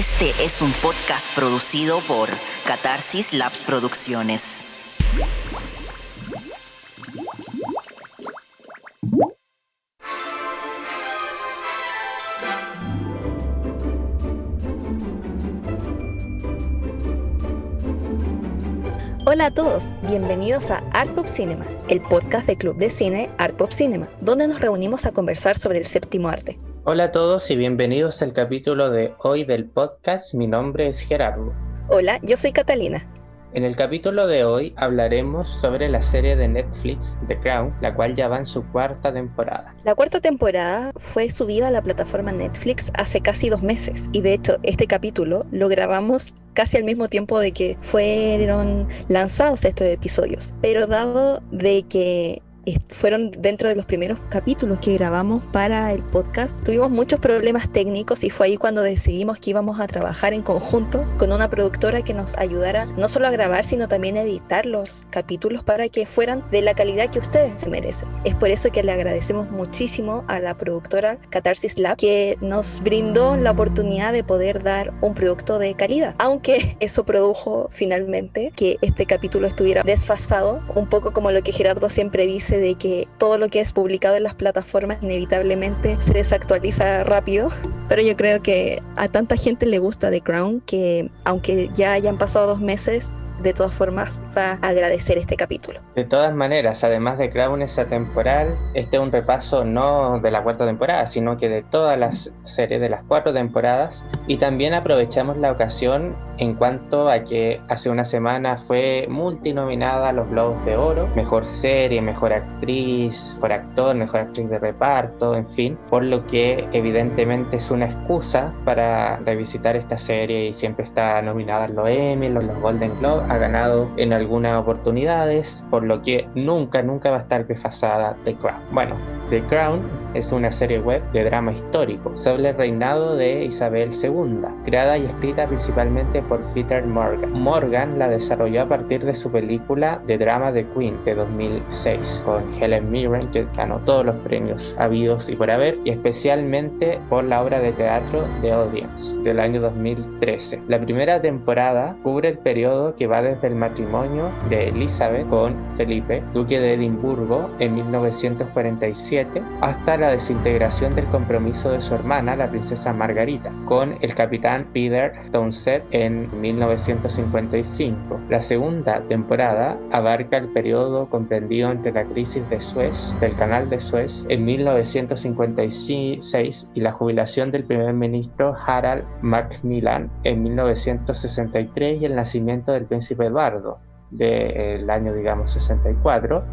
Este es un podcast producido por Catarsis Labs Producciones. Hola a todos, bienvenidos a Art Pop Cinema, el podcast del club de cine Art Pop Cinema, donde nos reunimos a conversar sobre el séptimo arte. Hola a todos y bienvenidos al capítulo de hoy del podcast. Mi nombre es Gerardo. Hola, yo soy Catalina. En el capítulo de hoy hablaremos sobre la serie de Netflix The Crown, la cual ya va en su cuarta temporada. La cuarta temporada fue subida a la plataforma Netflix hace casi dos meses y de hecho este capítulo lo grabamos casi al mismo tiempo de que fueron lanzados estos episodios. Pero dado de que fueron dentro de los primeros capítulos que grabamos para el podcast. Tuvimos muchos problemas técnicos y fue ahí cuando decidimos que íbamos a trabajar en conjunto con una productora que nos ayudara no solo a grabar, sino también a editar los capítulos para que fueran de la calidad que ustedes se merecen. Es por eso que le agradecemos muchísimo a la productora Catarsis Lab que nos brindó la oportunidad de poder dar un producto de calidad, aunque eso produjo finalmente que este capítulo estuviera desfasado, un poco como lo que Gerardo siempre dice de que todo lo que es publicado en las plataformas inevitablemente se desactualiza rápido. Pero yo creo que a tanta gente le gusta The Crown que aunque ya hayan pasado dos meses, de todas formas va a agradecer este capítulo. De todas maneras, además de Crown esa temporal, este es un repaso no de la cuarta temporada, sino que de todas las series de las cuatro temporadas. Y también aprovechamos la ocasión en cuanto a que hace una semana fue multinominada a los Globos de Oro, mejor serie, mejor actriz, mejor actor, mejor actriz de reparto, en fin, por lo que evidentemente es una excusa para revisitar esta serie y siempre está nominada a los Emmy, los Golden Globes ha ganado en algunas oportunidades, por lo que nunca, nunca va a estar desfasada The Crown. Bueno, The Crown es una serie web de drama histórico sobre el reinado de Isabel II, creada y escrita principalmente por Peter Morgan. Morgan la desarrolló a partir de su película de drama The Queen de 2006, con Helen Mirren, que ganó todos los premios habidos y por haber, y especialmente por la obra de teatro The Audience del año 2013. La primera temporada cubre el periodo que va desde el matrimonio de Elizabeth con Felipe, duque de Edimburgo, en 1947 hasta la desintegración del compromiso de su hermana, la princesa Margarita, con el capitán Peter Townsend en 1955. La segunda temporada abarca el periodo comprendido entre la crisis de Suez, del canal de Suez, en 1956 y la jubilación del primer ministro Harald Macmillan en 1963 y el nacimiento del príncipe Eduardo del año, digamos, 64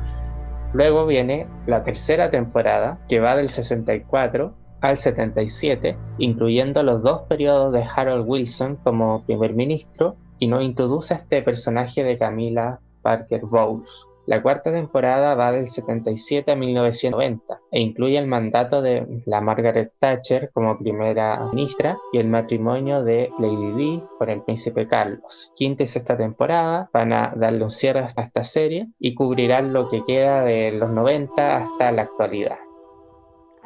Luego viene la tercera temporada, que va del 64 al 77, incluyendo los dos periodos de Harold Wilson como primer ministro, y nos introduce a este personaje de Camila Parker Bowles. La cuarta temporada va del 77 a 1990 e incluye el mandato de la Margaret Thatcher como primera ministra y el matrimonio de Lady Di con el príncipe Carlos. Quinta y sexta temporada van a darle un cierre a esta serie y cubrirán lo que queda de los 90 hasta la actualidad.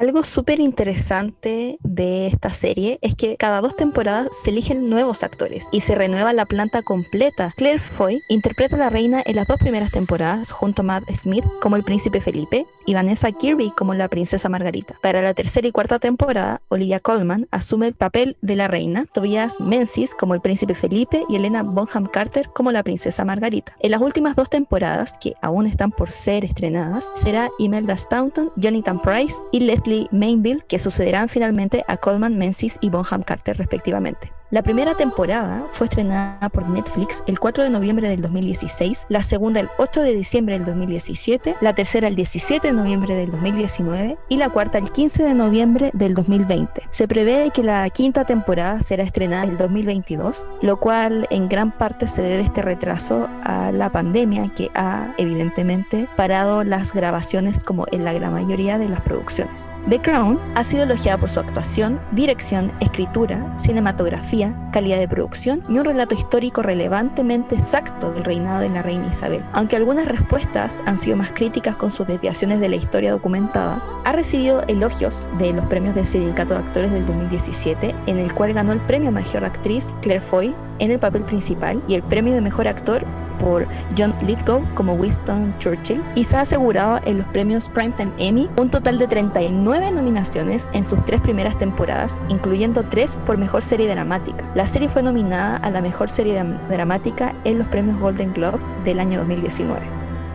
Algo súper interesante de esta serie es que cada dos temporadas se eligen nuevos actores y se renueva la planta completa. Claire Foy interpreta a la reina en las dos primeras temporadas junto a Matt Smith como el príncipe Felipe y Vanessa Kirby como la princesa Margarita. Para la tercera y cuarta temporada, Olivia Colman asume el papel de la reina, Tobias Menzies como el príncipe Felipe y Elena Bonham Carter como la princesa Margarita. En las últimas dos temporadas, que aún están por ser estrenadas, será Imelda Staunton, Jonathan Price y Leslie Mainville, que sucederán finalmente a Coleman Menzies y Bonham Carter respectivamente. La primera temporada fue estrenada por Netflix el 4 de noviembre del 2016, la segunda el 8 de diciembre del 2017, la tercera el 17 de noviembre del 2019 y la cuarta el 15 de noviembre del 2020. Se prevé que la quinta temporada será estrenada el 2022, lo cual en gran parte se debe este retraso a la pandemia que ha evidentemente parado las grabaciones como en la gran mayoría de las producciones. The Crown ha sido elogiada por su actuación, dirección, escritura, cinematografía, calidad de producción y un relato histórico relevantemente exacto del reinado de la reina Isabel. Aunque algunas respuestas han sido más críticas con sus desviaciones de la historia documentada, ha recibido elogios de los premios del Sindicato de Actores del 2017, en el cual ganó el premio Mejor Actriz Claire Foy en el papel principal y el premio de Mejor Actor por John Lithgow como Winston Churchill y se ha asegurado en los premios Primetime Emmy un total de 39 nominaciones en sus tres primeras temporadas, incluyendo tres por Mejor Serie Dramática. La serie fue nominada a la Mejor Serie Dramática en los premios Golden Globe del año 2019.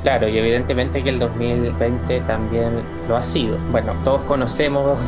Claro, y evidentemente que el 2020 también lo ha sido. Bueno, todos conocemos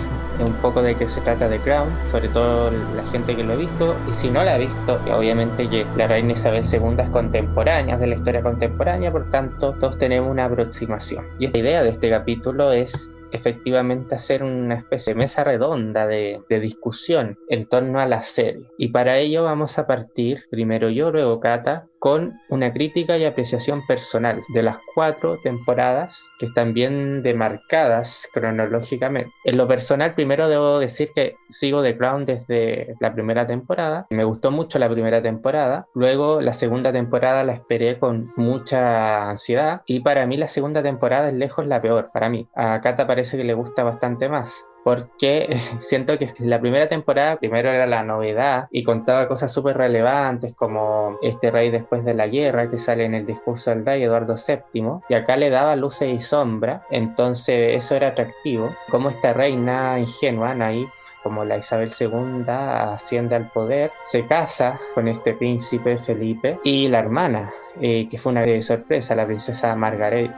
un poco de qué se trata de Crown, sobre todo la gente que lo ha visto, y si no la ha visto, obviamente que la reina Isabel II es contemporánea, de la historia contemporánea, por tanto, todos tenemos una aproximación. Y esta idea de este capítulo es efectivamente hacer una especie de mesa redonda de, discusión en torno a la serie. Y para ello vamos a partir, primero yo, luego Cata, con una crítica y apreciación personal de las cuatro temporadas que están bien demarcadas cronológicamente. En lo personal, primero debo decir que sigo The Crown desde la primera temporada. Me gustó mucho la primera temporada. Luego la segunda temporada la esperé con mucha ansiedad y para mí la segunda temporada es lejos la peor, para mí. A Kata parece que le gusta bastante más porque siento que la primera temporada primero era la novedad y contaba cosas súper relevantes como este rey después de la guerra que sale en el discurso del rey Eduardo VII y acá le daba luces y sombra, entonces eso era atractivo, como esta reina ingenua, ahí como la Isabel II asciende al poder, se casa con este príncipe Felipe y la hermana eh, que fue una sorpresa, la princesa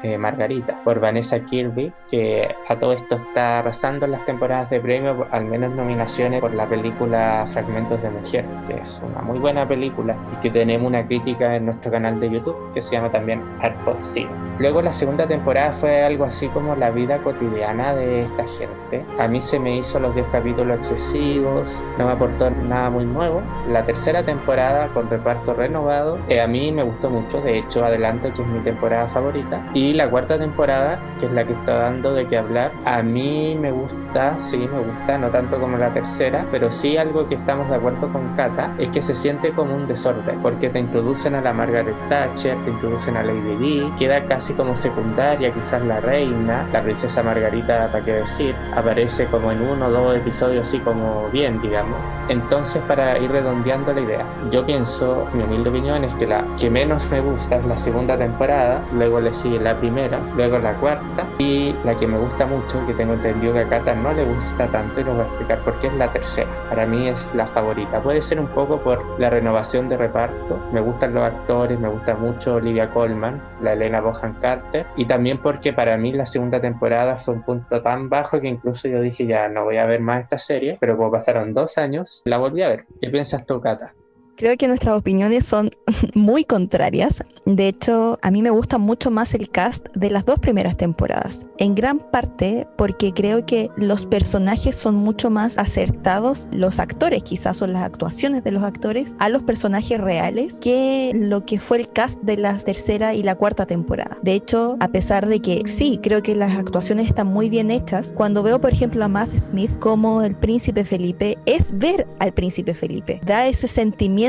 eh, Margarita, por Vanessa Kirby, que a todo esto está arrasando en las temporadas de premio, al menos nominaciones por la película Fragmentos de Mujer, que es una muy buena película y que tenemos una crítica en nuestro canal de YouTube que se llama también Art Cine. Luego la segunda temporada fue algo así como la vida cotidiana de esta gente. A mí se me hizo los 10 capítulos excesivos, no me aportó nada muy nuevo. La tercera temporada con reparto renovado, eh, a mí me gustó mucho de hecho adelanto que es mi temporada favorita. Y la cuarta temporada, que es la que está dando de qué hablar, a mí me gusta, sí, me gusta, no tanto como la tercera, pero sí algo que estamos de acuerdo con Kata, es que se siente como un desorden, porque te introducen a la Margaret Thatcher, te introducen a Lady Di, queda casi como secundaria, quizás la reina, la princesa Margarita, para qué decir, aparece como en uno o dos episodios así como bien, digamos. Entonces, para ir redondeando la idea, yo pienso, mi humilde opinión es que la que menos me gusta es la segunda temporada, luego le sigue la primera, luego la cuarta y la que me gusta mucho, que tengo entendido que a Kata no le gusta tanto y lo voy a explicar por qué es la tercera. Para mí es la favorita. Puede ser un poco por la renovación de reparto. Me gustan los actores, me gusta mucho Olivia Colman, la Elena Bohan Carter y también porque para mí la segunda temporada fue un punto tan bajo que incluso yo dije ya no voy a ver más esta serie, pero como pasaron dos años, la volví a ver. ¿Qué piensas tú, Kata? Creo que nuestras opiniones son muy contrarias. De hecho, a mí me gusta mucho más el cast de las dos primeras temporadas. En gran parte porque creo que los personajes son mucho más acertados, los actores quizás son las actuaciones de los actores, a los personajes reales que lo que fue el cast de la tercera y la cuarta temporada. De hecho, a pesar de que sí, creo que las actuaciones están muy bien hechas, cuando veo por ejemplo a Matt Smith como el príncipe Felipe, es ver al príncipe Felipe. Da ese sentimiento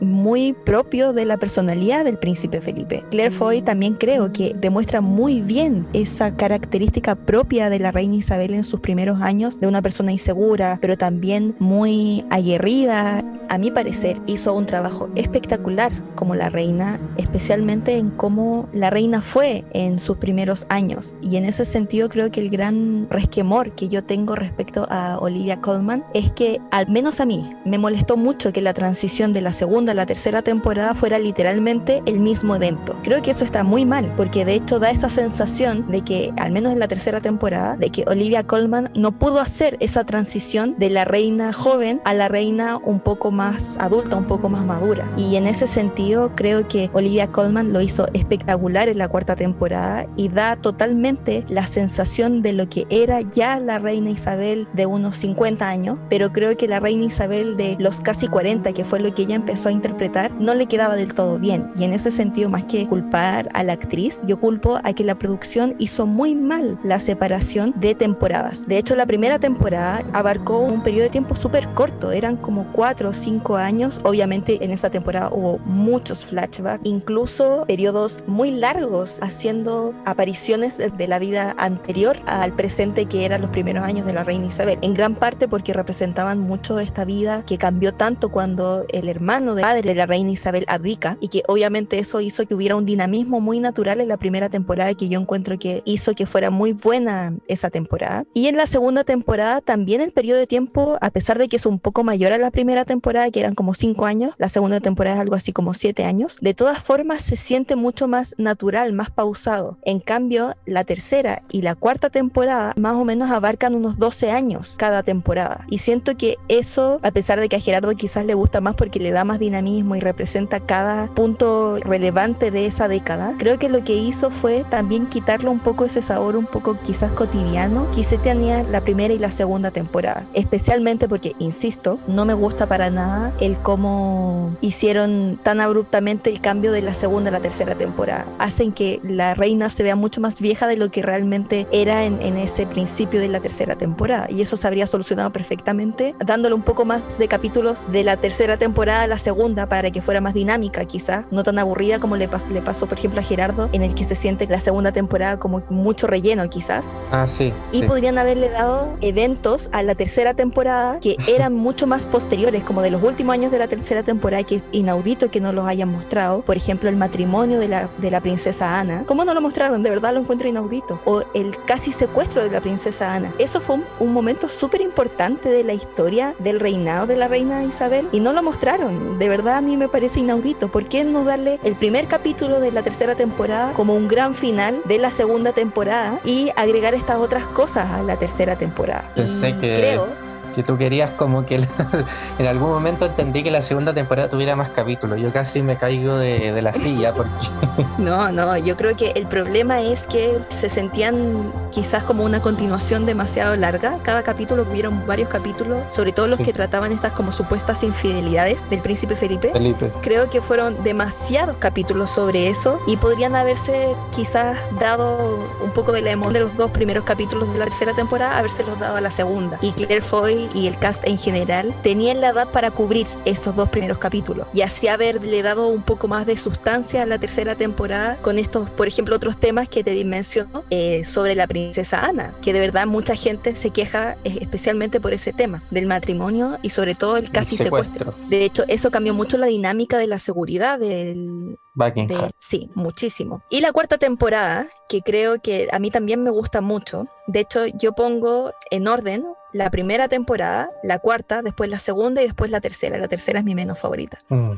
muy propio de la personalidad del príncipe Felipe. Claire Foy también creo que demuestra muy bien esa característica propia de la reina Isabel en sus primeros años, de una persona insegura, pero también muy aguerrida. A mi parecer hizo un trabajo espectacular como la reina, especialmente en cómo la reina fue en sus primeros años. Y en ese sentido creo que el gran resquemor que yo tengo respecto a Olivia Colman es que al menos a mí me molestó mucho que la transición de la segunda a la tercera temporada fuera literalmente el mismo evento. Creo que eso está muy mal, porque de hecho da esa sensación de que, al menos en la tercera temporada, de que Olivia Colman no pudo hacer esa transición de la reina joven a la reina un poco más adulta, un poco más madura. Y en ese sentido creo que Olivia Colman lo hizo espectacular en la cuarta temporada y da totalmente la sensación de lo que era ya la reina Isabel de unos 50 años, pero creo que la reina Isabel de los casi 40, que fue lo que ella empezó a interpretar, no le quedaba del todo bien. Y en ese sentido, más que culpar a la actriz, yo culpo a que la producción hizo muy mal la separación de temporadas. De hecho, la primera temporada abarcó un periodo de tiempo súper corto, eran como 4 o 5 años. Obviamente en esa temporada hubo muchos flashbacks, incluso periodos muy largos haciendo apariciones de la vida anterior al presente que eran los primeros años de la reina Isabel. En gran parte porque representaban mucho esta vida que cambió tanto cuando el hermano de padre de la reina Isabel abdica y que obviamente eso hizo que hubiera un dinamismo muy natural en la primera temporada que yo encuentro que hizo que fuera muy buena esa temporada. Y en la segunda temporada también el periodo de tiempo, a pesar de que es un poco mayor a la primera temporada, que eran como cinco años, la segunda temporada es algo así como siete años, de todas formas se siente mucho más natural, más pausado. En cambio, la tercera y la cuarta temporada más o menos abarcan unos 12 años cada temporada. Y siento que eso, a pesar de que a Gerardo quizás le gusta más porque le da más dinamismo y representa cada punto relevante de esa década, creo que lo que hizo fue también quitarle un poco ese sabor un poco quizás cotidiano que se tenía la primera y la segunda temporada. Especialmente porque, insisto, no me gusta para nada el cómo hicieron tan abruptamente el cambio de la segunda a la tercera temporada. Hacen que la reina se vea mucho más vieja de lo que realmente era en, en ese principio de la tercera temporada. Y eso se habría solucionado perfectamente dándole un poco más de capítulos de la tercera temporada a la segunda para que fuera más dinámica quizás, no tan aburrida como le, pas le pasó por ejemplo a Gerardo, en el que se siente la segunda temporada como mucho relleno quizás. Ah, sí. Y sí. podrían haberle dado eventos a la tercera temporada que eran mucho más posteriores, como de los últimos años de la tercera temporada, que es inaudito que no los hayan mostrado. Por ejemplo, el matrimonio de la, de la princesa Ana. ¿Cómo no lo mostraron? De verdad lo encuentro inaudito. O el casi secuestro de la princesa Ana. Eso fue un, un momento súper importante de la historia del reinado de la reina Isabel y no lo mostraron. De verdad a mí me parece inaudito. ¿Por qué no darle el primer capítulo de la tercera temporada como un gran final de la segunda temporada y agregar estas otras cosas a la tercera temporada? Pensé y que- creo Que tú querías como que la- en algún momento entendí que la segunda temporada tuviera más capítulos. Yo casi me caigo de, de la silla porque No, no, yo creo que el problema es que se sentían quizás como una continuación demasiado larga. Cada capítulo hubieron varios capítulos, sobre todo los Sí. que trataban estas como supuestas infidelidades del príncipe Felipe. Felipe. Creo que fueron demasiados capítulos sobre eso y podrían haberse quizás dado un poco de la emoción de los dos primeros capítulos de la tercera temporada, habérselos dado a la segunda. Y Claire Foy y el cast en general tenían la edad para cubrir esos dos primeros capítulos y así haberle dado un poco más de sustancia a la tercera temporada con estos, por ejemplo, otros temas que te menciono eh, sobre la princesa Ana, que de verdad mucha gente se queja eh, especialmente por ese tema del matrimonio y sobre todo el casi secuestro. secuestro. De hecho, eso cambió mucho la dinámica de la seguridad del, Buckingham. de- sí, muchísimo. Y la cuarta temporada, que creo que a mí también me gusta mucho. De hecho, yo pongo en orden la primera temporada, la cuarta, después la segunda y después la tercera. La tercera es mi menos favorita. Mm.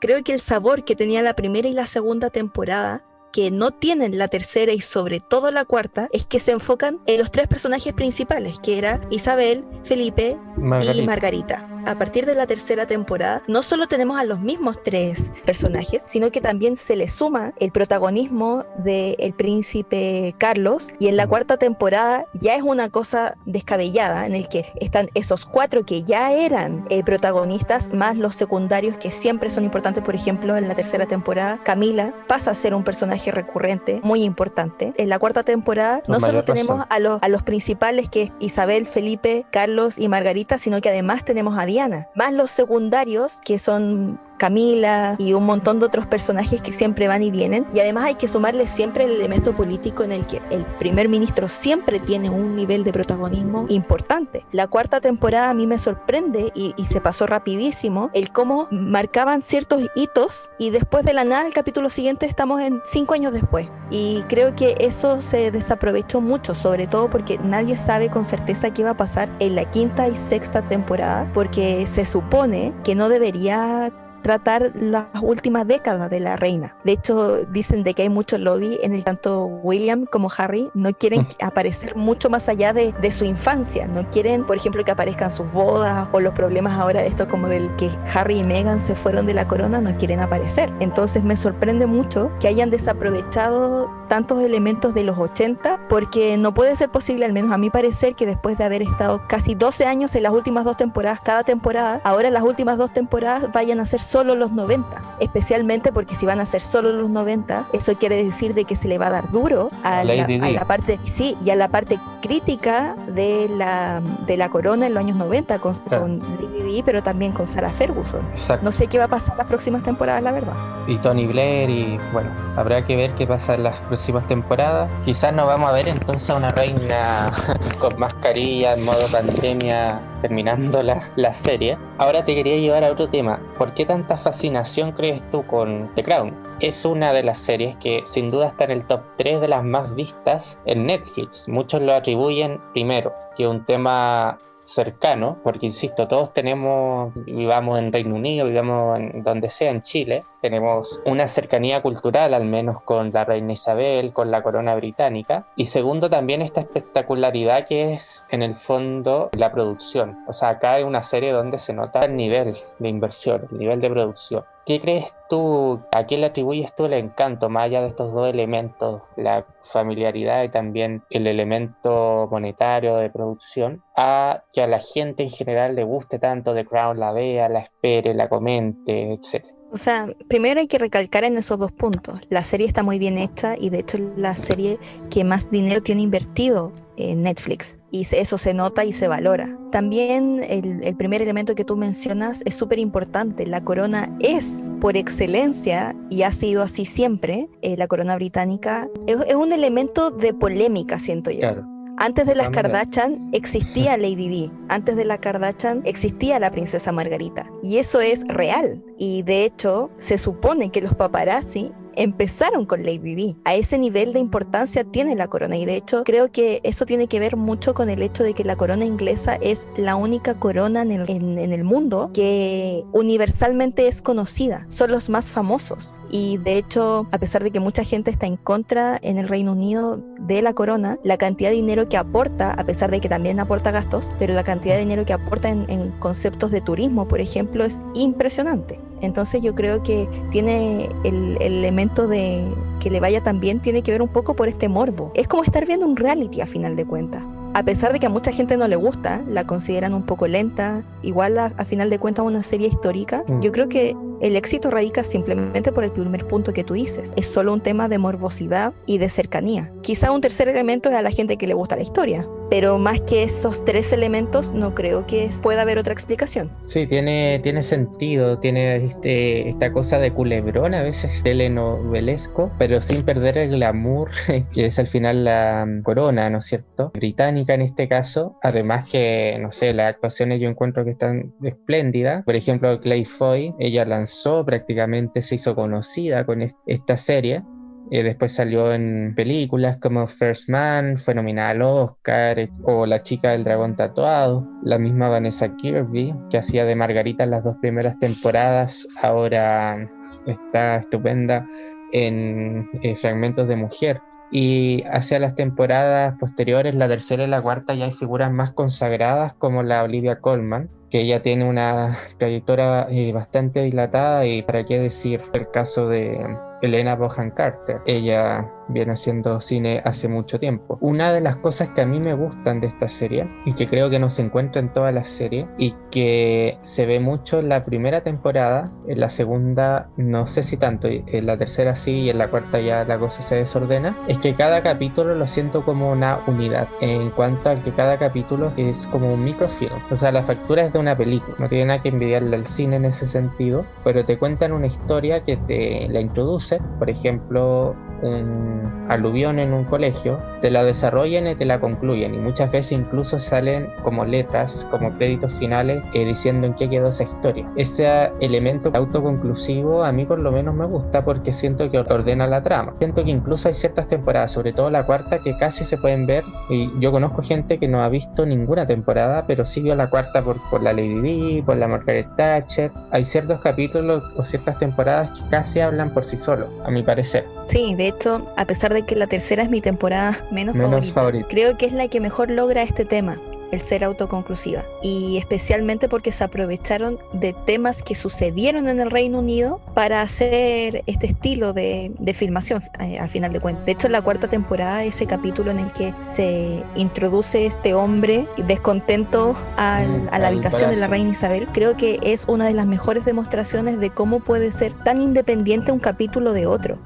Creo que el sabor que tenía la primera y la segunda temporada que no tienen la tercera y sobre todo la cuarta es que se enfocan en los tres personajes principales, que era Isabel, Felipe Margarita. y Margarita. A partir de la tercera temporada, no solo tenemos a los mismos tres personajes, sino que también se le suma el protagonismo del príncipe Carlos. Y en la cuarta temporada ya es una cosa descabellada, en el que están esos cuatro que ya eran eh, protagonistas, más los secundarios que siempre son importantes. Por ejemplo, en la tercera temporada, Camila pasa a ser un personaje recurrente muy importante. En la cuarta temporada, no solo tenemos razón. a los, a los principales que es Isabel, Felipe, Carlos y Margarita, sino que además tenemos a Diana, más los secundarios que son Camila y un montón de otros personajes que siempre van y vienen. Y además hay que sumarle siempre el elemento político en el que el primer ministro siempre tiene un nivel de protagonismo importante. La cuarta temporada a mí me sorprende y, y se pasó rapidísimo el cómo marcaban ciertos hitos y después de la nada el capítulo siguiente estamos en cinco años después. Y creo que eso se desaprovechó mucho, sobre todo porque nadie sabe con certeza qué va a pasar en la quinta y sexta temporada, porque se supone que no debería tratar las últimas décadas de la reina. De hecho, dicen de que hay mucho lobby en el tanto William como Harry no quieren mm. aparecer mucho más allá de, de, su infancia. No quieren, por ejemplo, que aparezcan sus bodas o los problemas ahora de esto como del que Harry y Meghan se fueron de la corona, no quieren aparecer. Entonces me sorprende mucho que hayan desaprovechado tantos elementos de los 80 porque no puede ser posible, al menos a mi parecer, que después de haber estado casi 12 años en las últimas dos temporadas, cada temporada, ahora las últimas dos temporadas vayan a ser solo los 90. Especialmente porque si van a ser solo los 90, eso quiere decir de que se le va a dar duro a, la, parte, sí, y a la parte crítica de la, de la corona en los años 90 con, Lady Di, pero también con Sarah Ferguson. No sé qué va a pasar las próximas temporadas, la verdad. Y Tony Blair y bueno, habrá que ver qué pasa en las próximas temporadas. Quizás no vamos a ver entonces a una reina con mascarilla en modo pandemia terminando la, serie. Ahora te quería llevar a otro tema. ¿Por qué tanta fascinación crees tú con The Crown? Es una de las series que sin duda está en el top 3 de las más vistas en Netflix. Muchos lo atribuyen primero, que un tema cercano, porque insisto, todos tenemos, vivamos en Reino Unido, vivamos en donde sea en Chile, tenemos una cercanía cultural al menos con la reina Isabel, con la corona británica, y segundo también esta espectacularidad que es en el fondo la producción, o sea, acá hay una serie donde se nota el nivel de inversión, el nivel de producción. ¿Qué crees tú, a quién le atribuyes tú el encanto, más allá de estos dos elementos, la familiaridad y también el elemento monetario de producción, a que a la gente en general le guste tanto The Crown, la vea, la espere, la comente, etcétera? O sea, primero hay que recalcar en esos dos puntos. La serie está muy bien hecha y de hecho es la serie que más dinero tiene invertido en Netflix. Y eso se nota y se valora. También el, primer elemento que tú mencionas es súper importante. La corona es por excelencia, y ha sido así siempre, eh, la corona británica, es, un elemento de polémica, siento yo. Antes de las Kardashian existía Lady Di, antes de la Kardashian existía la princesa Margarita. Y eso es real. Y de hecho, se supone que los paparazzi empezaron con Lady Di. A ese nivel de importancia tiene la corona y de hecho creo que eso tiene que ver mucho con el hecho de que la corona inglesa es la única corona en el, en el mundo que universalmente es conocida. Son los más famosos y de hecho, a pesar de que mucha gente está en contra en el Reino Unido de la corona, la cantidad de dinero que aporta, a pesar de que también aporta gastos, pero la cantidad de dinero que aporta en, conceptos de turismo, por ejemplo, es impresionante. Entonces yo creo que tiene el, el elemento de que le vaya tan bien, tiene que ver un poco por este morbo. Es como estar viendo un reality a final de cuentas a pesar de que a mucha gente no le gusta, la consideran un poco lenta, igual a, final de cuentas una serie histórica, mm. yo creo que el éxito radica simplemente por el primer punto que tú dices. Es solo un tema de morbosidad y de cercanía. Quizá un tercer elemento es a la gente que le gusta la historia, pero más que esos tres elementos no creo que pueda haber otra explicación. Sí, tiene, tiene sentido, tiene este, esta cosa de culebrón a veces telenovelesco, pero sin perder el glamour que es al final la mm, corona, ¿no es cierto? Británica en este caso, además que, no sé, las actuaciones yo encuentro que están espléndidas. Por ejemplo, Clay Foy, ella lanzó prácticamente se hizo conocida con esta serie. Eh, después salió en películas como First Man, fue nominada al Oscar, eh, o La chica del dragón tatuado. La misma Vanessa Kirby, que hacía de Margarita en las dos primeras temporadas, ahora está estupenda en eh, Fragmentos de Mujer. Y hacia las temporadas posteriores, la tercera y la cuarta, ya hay figuras más consagradas como la Olivia Colman, que ella tiene una trayectoria eh, bastante dilatada y para qué decir el caso de Elena Bohan Carter. Ella viene haciendo cine hace mucho tiempo. Una de las cosas que a mí me gustan de esta serie y que creo que no se encuentra en toda la serie y que se ve mucho en la primera temporada, en la segunda no sé si tanto, en la tercera sí y en la cuarta ya la cosa se desordena, es que cada capítulo lo siento como una unidad en cuanto a que cada capítulo es como un microfilm. O sea, la factura es de una película, no tiene nada que envidiarle al cine en ese sentido, pero te cuentan una historia que te la introduce, por ejemplo, un aluvión en un colegio, te la desarrollan y te la concluyen y muchas veces incluso salen como letras, como créditos finales eh, diciendo en qué quedó esa historia. Ese elemento autoconclusivo a mí por lo menos me gusta porque siento que ordena la trama. Siento que incluso hay ciertas temporadas, sobre todo la cuarta, que casi se pueden ver y yo conozco gente que no ha visto ninguna temporada, pero sí vio la cuarta por, por la Lady Di, por la Margaret Thatcher. Hay ciertos capítulos o ciertas temporadas que casi hablan por sí solos, a mi parecer. Sí, de hecho, a pesar de que la tercera es mi temporada menos, favorita, creo que es la que mejor logra este tema el ser autoconclusiva y especialmente porque se aprovecharon de temas que sucedieron en el Reino Unido para hacer este estilo de, filmación eh, a, final de cuentas. De hecho, en la cuarta temporada, ese capítulo en el que se introduce este hombre descontento mm, a la habitación de la reina Isabel, creo que es una de las mejores demostraciones de cómo puede ser tan independiente un capítulo de otro.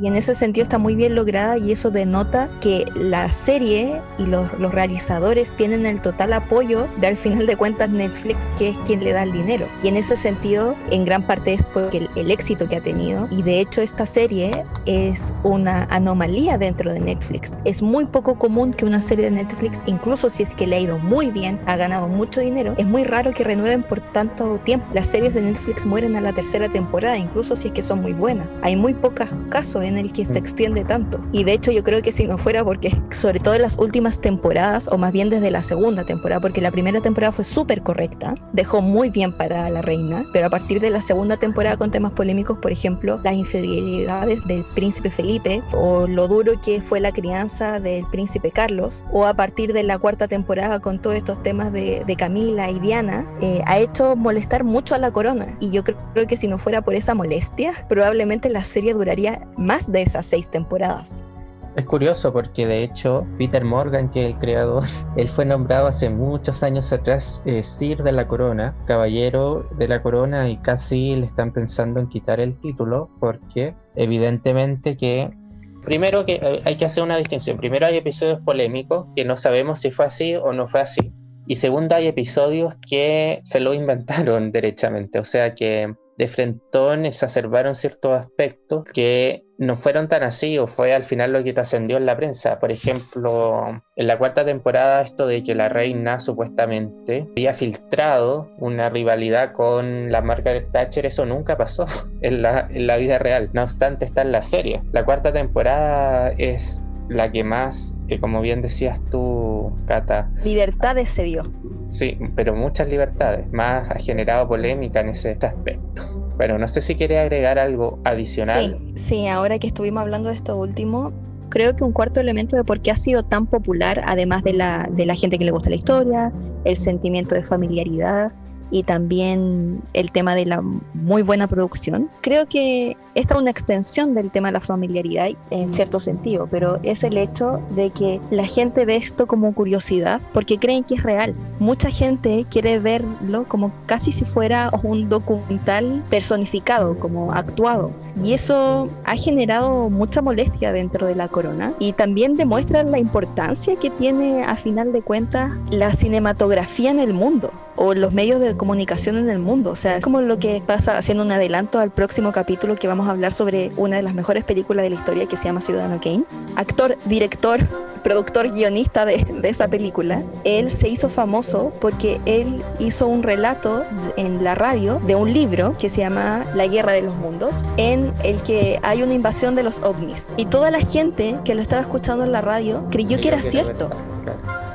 Y en ese sentido está muy bien lograda y eso denota que la serie y los, los realizadores tienen el total apoyo de al final de cuentas Netflix, que es quien le da el dinero. Y en ese sentido, en gran parte es porque el, éxito que ha tenido. Y de hecho esta serie es una anomalía dentro de Netflix. Es muy poco común que una serie de Netflix, incluso si es que le ha ido muy bien, ha ganado mucho dinero, es muy raro que renueven por tanto tiempo. Las series de Netflix mueren a la tercera temporada, incluso si es que son muy buenas. Hay muy pocos casos en el que se extiende tanto. Y de hecho yo creo que si no fuera porque, sobre todo en las últimas temporadas, o más bien desde la segunda, temporada, porque la primera temporada fue súper correcta, dejó muy bien para la reina, pero a partir de la segunda temporada con temas polémicos, por ejemplo, las infidelidades del príncipe Felipe o lo duro que fue la crianza del príncipe Carlos, o a partir de la cuarta temporada con todos estos temas de, Camila y Diana, eh, ha hecho molestar mucho a la corona. Y yo creo, creo que si no fuera por esa molestia, probablemente la serie duraría más de esas seis temporadas. Es curioso porque de hecho Peter Morgan, que es el creador, él fue nombrado hace muchos años atrás eh, Sir de la Corona, caballero de la Corona y casi le están pensando en quitar el título porque evidentemente que primero que eh, hay que hacer una distinción. Primero hay episodios polémicos que no sabemos si fue así o no fue así. Y segundo hay episodios que se lo inventaron derechamente, o sea que de frentón exacerbaron ciertos aspectos que no fueron tan así o fue al final lo que te ascendió en la prensa. Por ejemplo, en la cuarta temporada esto de que la reina supuestamente había filtrado una rivalidad con la Margaret Thatcher, eso nunca pasó en la, en la vida real. No obstante, está en la serie. La cuarta temporada es la que más, eh, como bien decías tú, Cata. Libertades se dio. Sí, pero muchas libertades. Más ha generado polémica en ese aspecto. Pero no sé si quiere agregar algo adicional. Sí, sí, ahora que estuvimos hablando de esto último, creo que un cuarto elemento de por qué ha sido tan popular, además de la, de la gente que le gusta la historia, el sentimiento de familiaridad, y también el tema de la muy buena producción. Creo que esta es una extensión del tema de la familiaridad en cierto sentido, pero es el hecho de que la gente ve esto como curiosidad porque creen que es real. Mucha gente quiere verlo como casi si fuera un documental personificado, como actuado. Y eso ha generado mucha molestia dentro de la corona y también demuestra la importancia que tiene a final de cuentas la cinematografía en el mundo o los medios de comunicación en el mundo. O sea, es como lo que pasa haciendo un adelanto al próximo capítulo que vamos a hablar sobre una de las mejores películas de la historia que se llama Ciudadano Kane. Actor, director, productor, guionista de, de esa película. Él se hizo famoso porque él hizo un relato en la radio de un libro que se llama La Guerra de los Mundos, en el que hay una invasión de los ovnis. Y toda la gente que lo estaba escuchando en la radio creyó que era cierto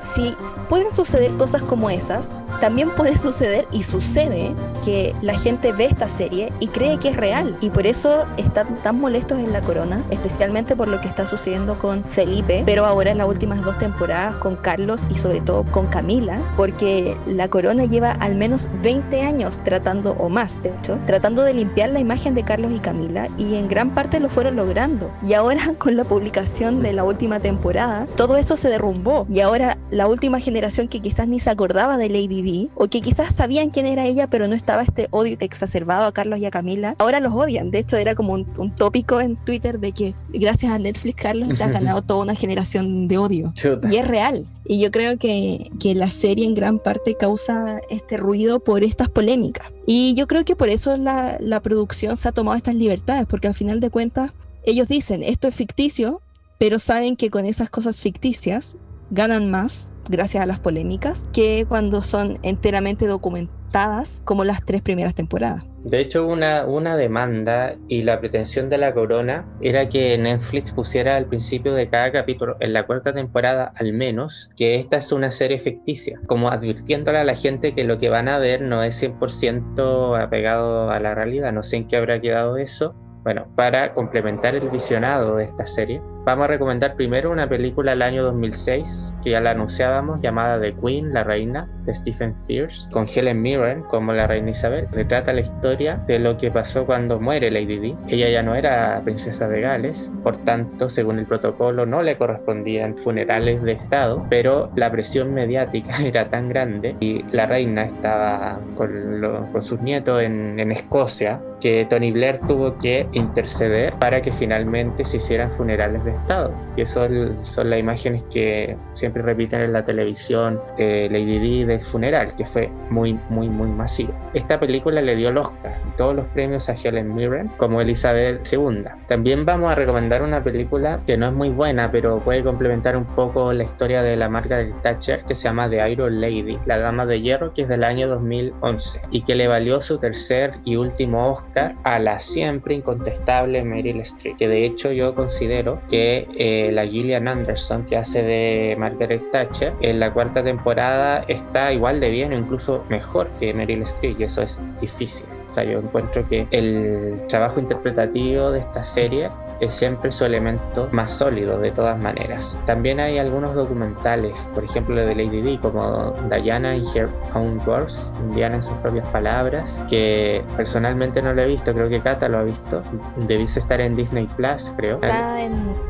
si pueden suceder cosas como esas, también puede suceder y sucede que la gente ve esta serie y cree que es real y por eso están tan molestos en la corona, especialmente por lo que está sucediendo con Felipe, pero ahora en las últimas dos temporadas con Carlos y sobre todo con Camila, porque la corona lleva al menos 20 años tratando, o más de hecho, tratando de limpiar la imagen de Carlos y Camila y en gran parte lo fueron logrando. Y ahora con la publicación de la última temporada, todo eso se derrumbó y ahora la última generación que quizás ni se acordaba de Lady D o que quizás sabían quién era ella pero no estaba este odio exacerbado a Carlos y a Camila, ahora los odian. De hecho era como un, tópico en Twitter de que gracias a Netflix Carlos te ha ganado toda una generación de odio. Y es real. Y yo creo que, que la serie en gran parte causa este ruido por estas polémicas. Y yo creo que por eso la, la producción se ha tomado estas libertades, porque al final de cuentas ellos dicen, esto es ficticio, pero saben que con esas cosas ficticias ganan más, gracias a las polémicas, que cuando son enteramente documentadas como las tres primeras temporadas. De hecho, una, una demanda y la pretensión de la corona era que Netflix pusiera al principio de cada capítulo, en la cuarta temporada al menos, que esta es una serie ficticia, como advirtiéndole a la gente que lo que van a ver no es 100% apegado a la realidad. No sé en qué habrá quedado eso. Bueno, para complementar el visionado de esta serie, Vamos a recomendar primero una película del año 2006 que ya la anunciábamos llamada The Queen, la reina, de Stephen Fierce, con Helen Mirren como la reina Isabel. Retrata la historia de lo que pasó cuando muere Lady Di. Ella ya no era princesa de Gales, por tanto, según el protocolo, no le correspondían funerales de Estado, pero la presión mediática era tan grande y la reina estaba con, con sus nietos en, en Escocia que Tony Blair tuvo que interceder para que finalmente se hicieran funerales de Estado. Y eso son las imágenes que siempre repiten en la televisión de Lady Di del funeral, que fue muy, muy, muy masivo. Esta película le dio el Oscar y todos los premios a Helen Mirren como Elizabeth II. También vamos a recomendar una película que no es muy buena, pero puede complementar un poco la historia de la Margaret Thatcher, que se llama The Iron Lady, la Dama de Hierro, que es del año 2011 y que le valió su tercer y último Oscar a la siempre incontestable Meryl Streep, que de hecho yo considero que eh, la Gillian Anderson, que hace de Margaret Thatcher, en la cuarta temporada está igual de bien o incluso mejor que Meryl Streep, y eso es difícil. O sea, yo encuentro que el trabajo interpretativo de esta serie es siempre su elemento más sólido de todas maneras. También hay algunos documentales, por ejemplo de Lady Di, como Diana in Her Own Words, Diana en sus propias palabras, que personalmente no lo he visto, creo que Kata lo ha visto. Debiste estar en Disney Plus, creo.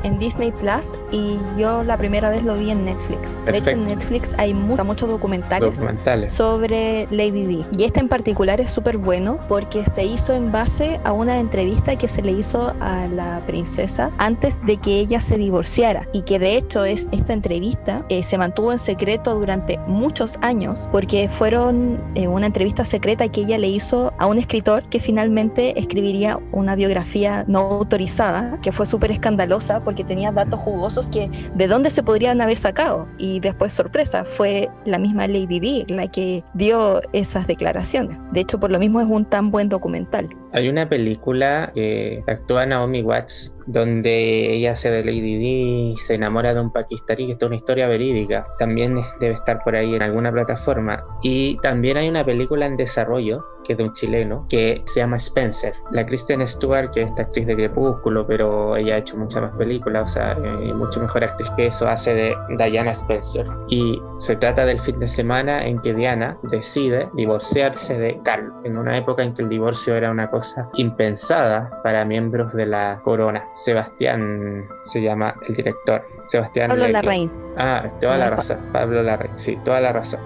En, Disney Plus y yo la primera vez lo vi en Netflix. De hecho, en Netflix hay muchos documentales, documentales, sobre Lady Di. Y este en particular es súper bueno porque se hizo en base a una entrevista que se le hizo a la princesa antes de que ella se divorciara y que de hecho es, esta entrevista eh, se mantuvo en secreto durante muchos años porque fueron eh, una entrevista secreta que ella le hizo a un escritor que finalmente escribiría una biografía no autorizada que fue súper escandalosa porque tenía datos jugosos que de dónde se podrían haber sacado. Y después sorpresa fue la misma Lady Di la que dio esas declaraciones. De hecho por lo mismo es un tan buen documental hay una película que actúa Naomi Watts donde ella se de Lady Di, se enamora de un pakistaní, que es una historia verídica. También debe estar por ahí en alguna plataforma. Y también hay una película en desarrollo, que es de un chileno, que se llama Spencer. La Kristen Stewart, que es esta actriz de Crepúsculo, pero ella ha hecho muchas más películas, o sea, eh, mucho mejor actriz que eso, hace de Diana Spencer. Y se trata del fin de semana en que Diana decide divorciarse de Carl, en una época en que el divorcio era una cosa impensada para miembros de la corona. Sebastián se llama el director. Sebastián Pablo Larraín. Ah, toda la razón. Pablo Larraín, sí, toda la razón.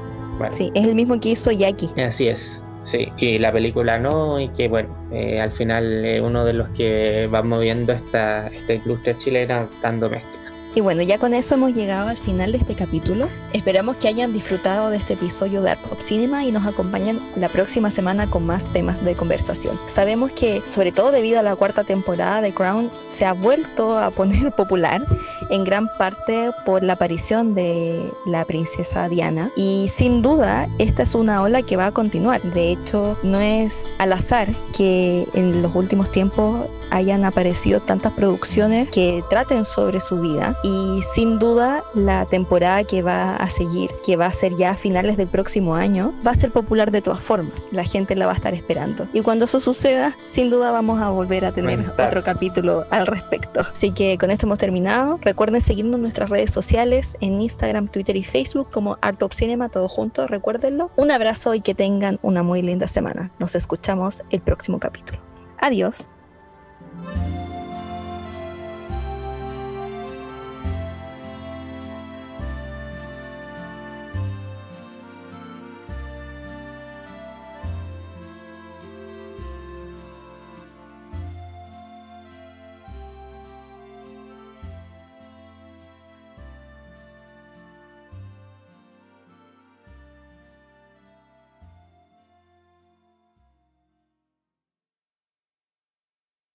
Sí, es el mismo que hizo Jackie. Así es. Sí, y la película no, y que bueno, eh, al final es uno de los que va moviendo esta, esta industria chilena tan doméstica. Y bueno, ya con eso hemos llegado al final de este capítulo. Esperamos que hayan disfrutado de este episodio de Art Pop Cinema y nos acompañen la próxima semana con más temas de conversación. Sabemos que, sobre todo debido a la cuarta temporada de Crown, se ha vuelto a poner popular en gran parte por la aparición de la princesa Diana y sin duda esta es una ola que va a continuar. De hecho, no es al azar que en los últimos tiempos hayan aparecido tantas producciones que traten sobre su vida y sin duda la temporada que va a seguir, que va a ser ya a finales del próximo año, va a ser popular de todas formas. La gente la va a estar esperando. Y cuando eso suceda, sin duda vamos a volver a tener otro capítulo al respecto. Así que con esto hemos terminado. Recuerden seguirnos en nuestras redes sociales, en Instagram, Twitter y Facebook como Art of Cinema, todo junto, recuérdenlo. Un abrazo y que tengan una muy linda semana. Nos escuchamos el próximo capítulo. Adiós.